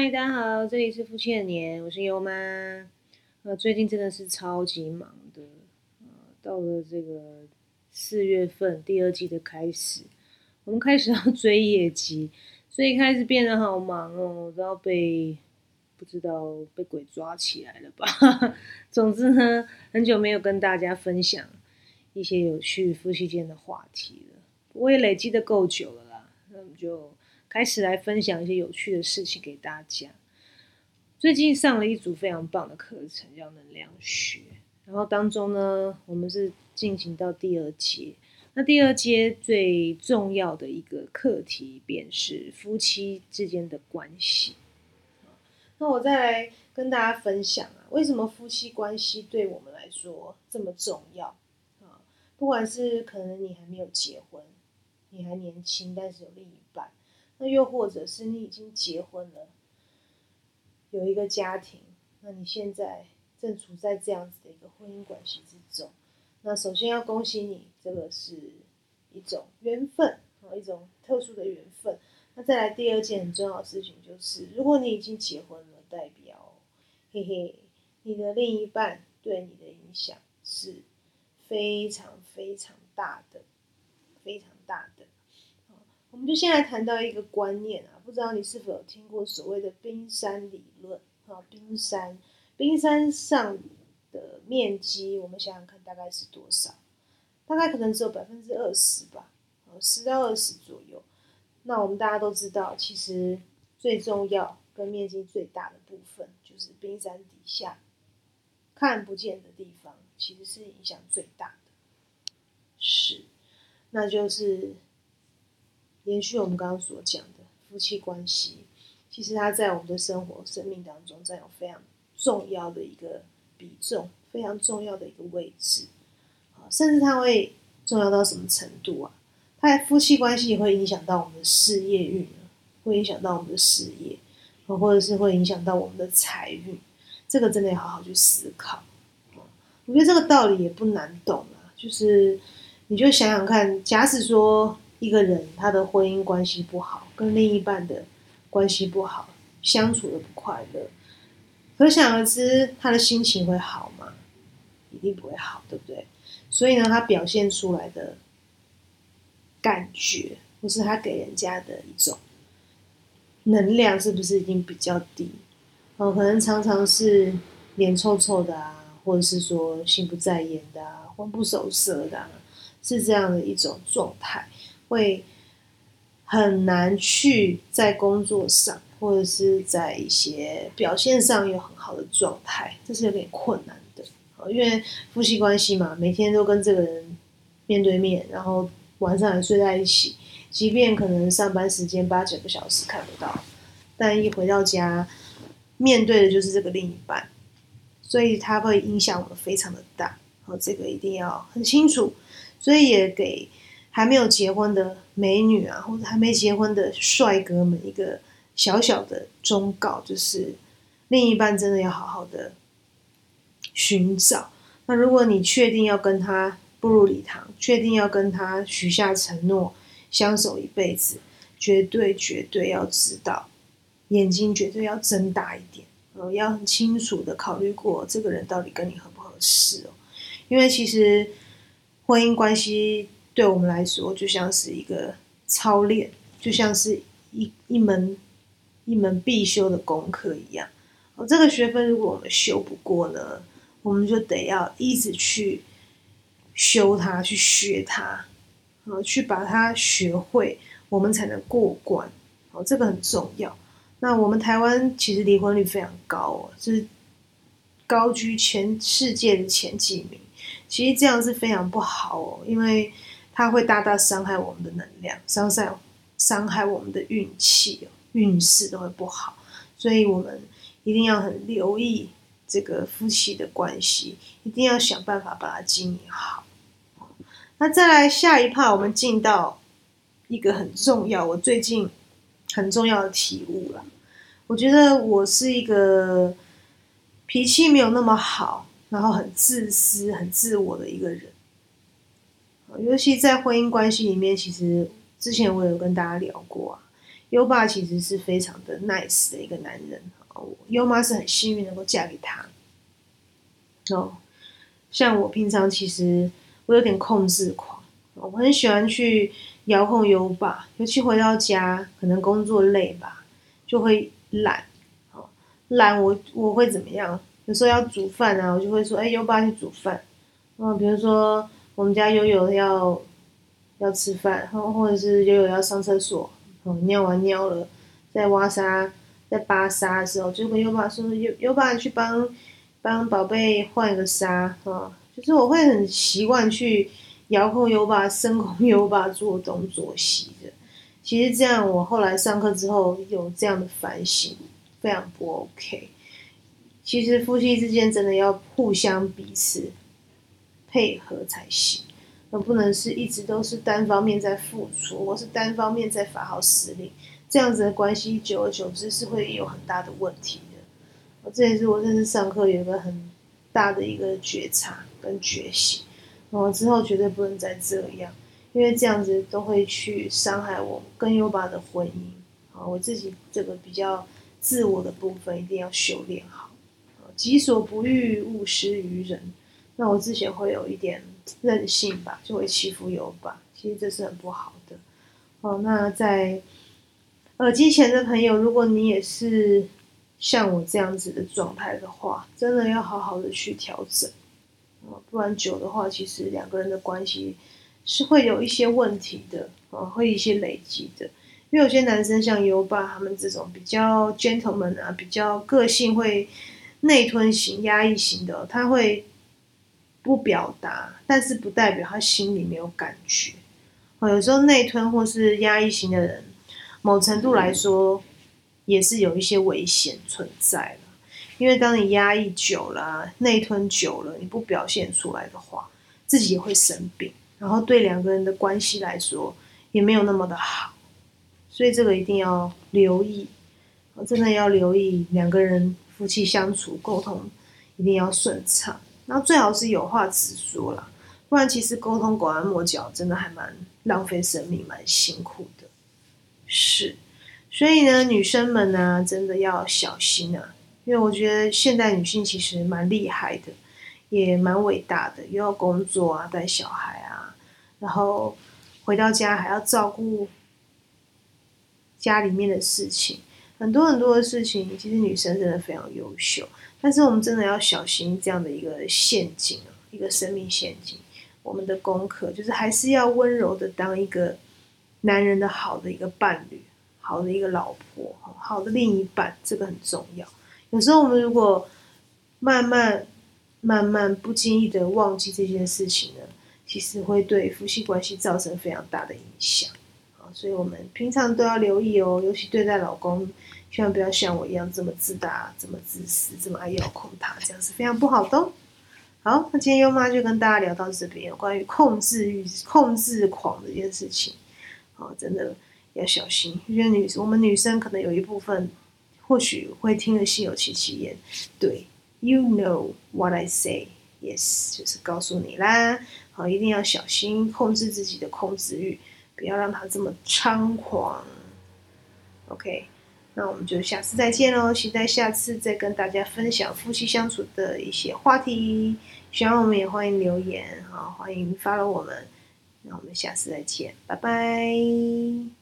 嗨，大家好，这里是夫妻的年，我是优妈。呃，最近真的是超级忙的，呃，到了这个四月份第二季的开始，我们开始要追业绩，所以开始变得好忙哦，都要被不知道被鬼抓起来了吧？总之呢，很久没有跟大家分享一些有趣夫妻间的话题了，我也累积的够久了啦，那我们就。开始来分享一些有趣的事情给大家。最近上了一组非常棒的课程，叫能量学。然后当中呢，我们是进行到第二阶。那第二阶最重要的一个课题，便是夫妻之间的关系。那我再来跟大家分享啊，为什么夫妻关系对我们来说这么重要啊？不管是可能你还没有结婚，你还年轻，但是有另一半。那又或者是你已经结婚了，有一个家庭，那你现在正处在这样子的一个婚姻关系之中。那首先要恭喜你，这个是一种缘分啊，一种特殊的缘分。那再来第二件很重要的事情就是，如果你已经结婚了，代表嘿嘿，你的另一半对你的影响是非常非常大的，非常大的。我们就先来谈到一个观念啊，不知道你是否有听过所谓的冰山理论啊？冰山，冰山上的面积，我们想想看，大概是多少？大概可能只有百分之二十吧，十到二十左右。那我们大家都知道，其实最重要跟面积最大的部分，就是冰山底下看不见的地方，其实是影响最大的，是，那就是。延续我们刚刚所讲的夫妻关系，其实它在我们的生活、生命当中占有非常重要的一个比重，非常重要的一个位置。甚至它会重要到什么程度啊？它的夫妻关系也会影响到我们的事业运，会影响到我们的事业，或者是会影响到我们的财运。这个真的要好好去思考。我觉得这个道理也不难懂啊，就是你就想想看，假使说。一个人他的婚姻关系不好，跟另一半的关系不好，相处的不快乐，可想而知他的心情会好吗？一定不会好，对不对？所以呢，他表现出来的感觉，或是他给人家的一种能量，是不是已经比较低？哦，可能常常是脸臭臭的啊，或者是说心不在焉的啊，魂不守舍的，是这样的一种状态。会很难去在工作上，或者是在一些表现上有很好的状态，这是有点困难的。因为夫妻关系嘛，每天都跟这个人面对面，然后晚上也睡在一起，即便可能上班时间八九个小时看不到，但一回到家，面对的就是这个另一半，所以它会影响我们非常的大。好，这个一定要很清楚，所以也给。还没有结婚的美女啊，或者还没结婚的帅哥们，一个小小的忠告就是，另一半真的要好好的寻找。那如果你确定要跟他步入礼堂，确定要跟他许下承诺，相守一辈子，绝对绝对要知道，眼睛绝对要睁大一点，呃，要很清楚的考虑过这个人到底跟你合不合适哦。因为其实婚姻关系。对我们来说，就像是一个操练，就像是一一门一门必修的功课一样。哦，这个学分如果我们修不过呢，我们就得要一直去修它，去学它，去把它学会，我们才能过关。哦，这个很重要。那我们台湾其实离婚率非常高哦，是高居全世界的前几名。其实这样是非常不好哦，因为。它会大大伤害我们的能量，伤害伤害我们的运气运势都会不好，所以我们一定要很留意这个夫妻的关系，一定要想办法把它经营好。那再来下一趴，我们进到一个很重要，我最近很重要的体悟了。我觉得我是一个脾气没有那么好，然后很自私、很自我的一个人。尤其在婚姻关系里面，其实之前我有跟大家聊过啊，优爸其实是非常的 nice 的一个男人，优妈是很幸运能够嫁给他。哦，像我平常其实我有点控制狂，我很喜欢去遥控优爸，尤其回到家可能工作累吧，就会懒。懒我我会怎么样？有时候要煮饭啊，我就会说，哎，优爸去煮饭。嗯，比如说我们家悠悠要要吃饭，然后或者是悠悠要上厕所，嗯，尿完尿了，在挖沙在扒沙的时候，就跟优爸说，优优爸去帮帮宝贝换一个沙，啊，就是我会很习惯去遥控优爸、声控优爸做东做西的。其实这样，我后来上课之后有这样的反省，非常不 OK。其实夫妻之间真的要互相彼此配合才行，而不能是一直都是单方面在付出，或是单方面在发号施令，这样子的关系久而久之是会有很大的问题的。这也是我这次上课有一个很大的一个觉察跟觉醒，我之后绝对不能再这样，因为这样子都会去伤害我跟优巴的婚姻啊！我自己这个比较自我的部分一定要修炼好。己所不欲，勿施于人。那我之前会有一点任性吧，就会欺负友吧。其实这是很不好的。哦，那在耳机前的朋友，如果你也是像我这样子的状态的话，真的要好好的去调整。哦，不然久的话，其实两个人的关系是会有一些问题的。哦，会一些累积的。因为有些男生像优爸他们这种比较 gentleman 啊，比较个性会。内吞型、压抑型的，他会不表达，但是不代表他心里没有感觉。哦，有时候内吞或是压抑型的人，某程度来说也是有一些危险存在的。因为当你压抑久了、内吞久了，你不表现出来的话，自己也会生病，然后对两个人的关系来说也没有那么的好。所以这个一定要留意，真的要留意两个人。夫妻相处沟通一定要顺畅，然后最好是有话直说啦，不然其实沟通拐弯抹角真的还蛮浪费生命，蛮辛苦的。是，所以呢，女生们呢真的要小心啊，因为我觉得现代女性其实蛮厉害的，也蛮伟大的，又要工作啊，带小孩啊，然后回到家还要照顾家里面的事情。很多很多的事情，其实女生真的非常优秀，但是我们真的要小心这样的一个陷阱啊，一个生命陷阱。我们的功课就是还是要温柔的当一个男人的好的一个伴侣，好的一个老婆，好的另一半，这个很重要。有时候我们如果慢慢慢慢不经意的忘记这件事情呢，其实会对夫妻关系造成非常大的影响。所以我们平常都要留意哦，尤其对待老公，千万不要像我一样这么自大、这么自私、这么爱遥控他，这样是非常不好的。好，那今天优妈就跟大家聊到这边，有关于控制欲、控制狂这件事情，好，真的要小心。因为女我们女生可能有一部分或许会听得心有戚戚焉。对，You know what I say? Yes，就是告诉你啦。好，一定要小心控制自己的控制欲。不要让他这么猖狂，OK，那我们就下次再见喽！期待下次再跟大家分享夫妻相处的一些话题。喜欢我们也欢迎留言，好，欢迎 follow 我们。那我们下次再见，拜拜。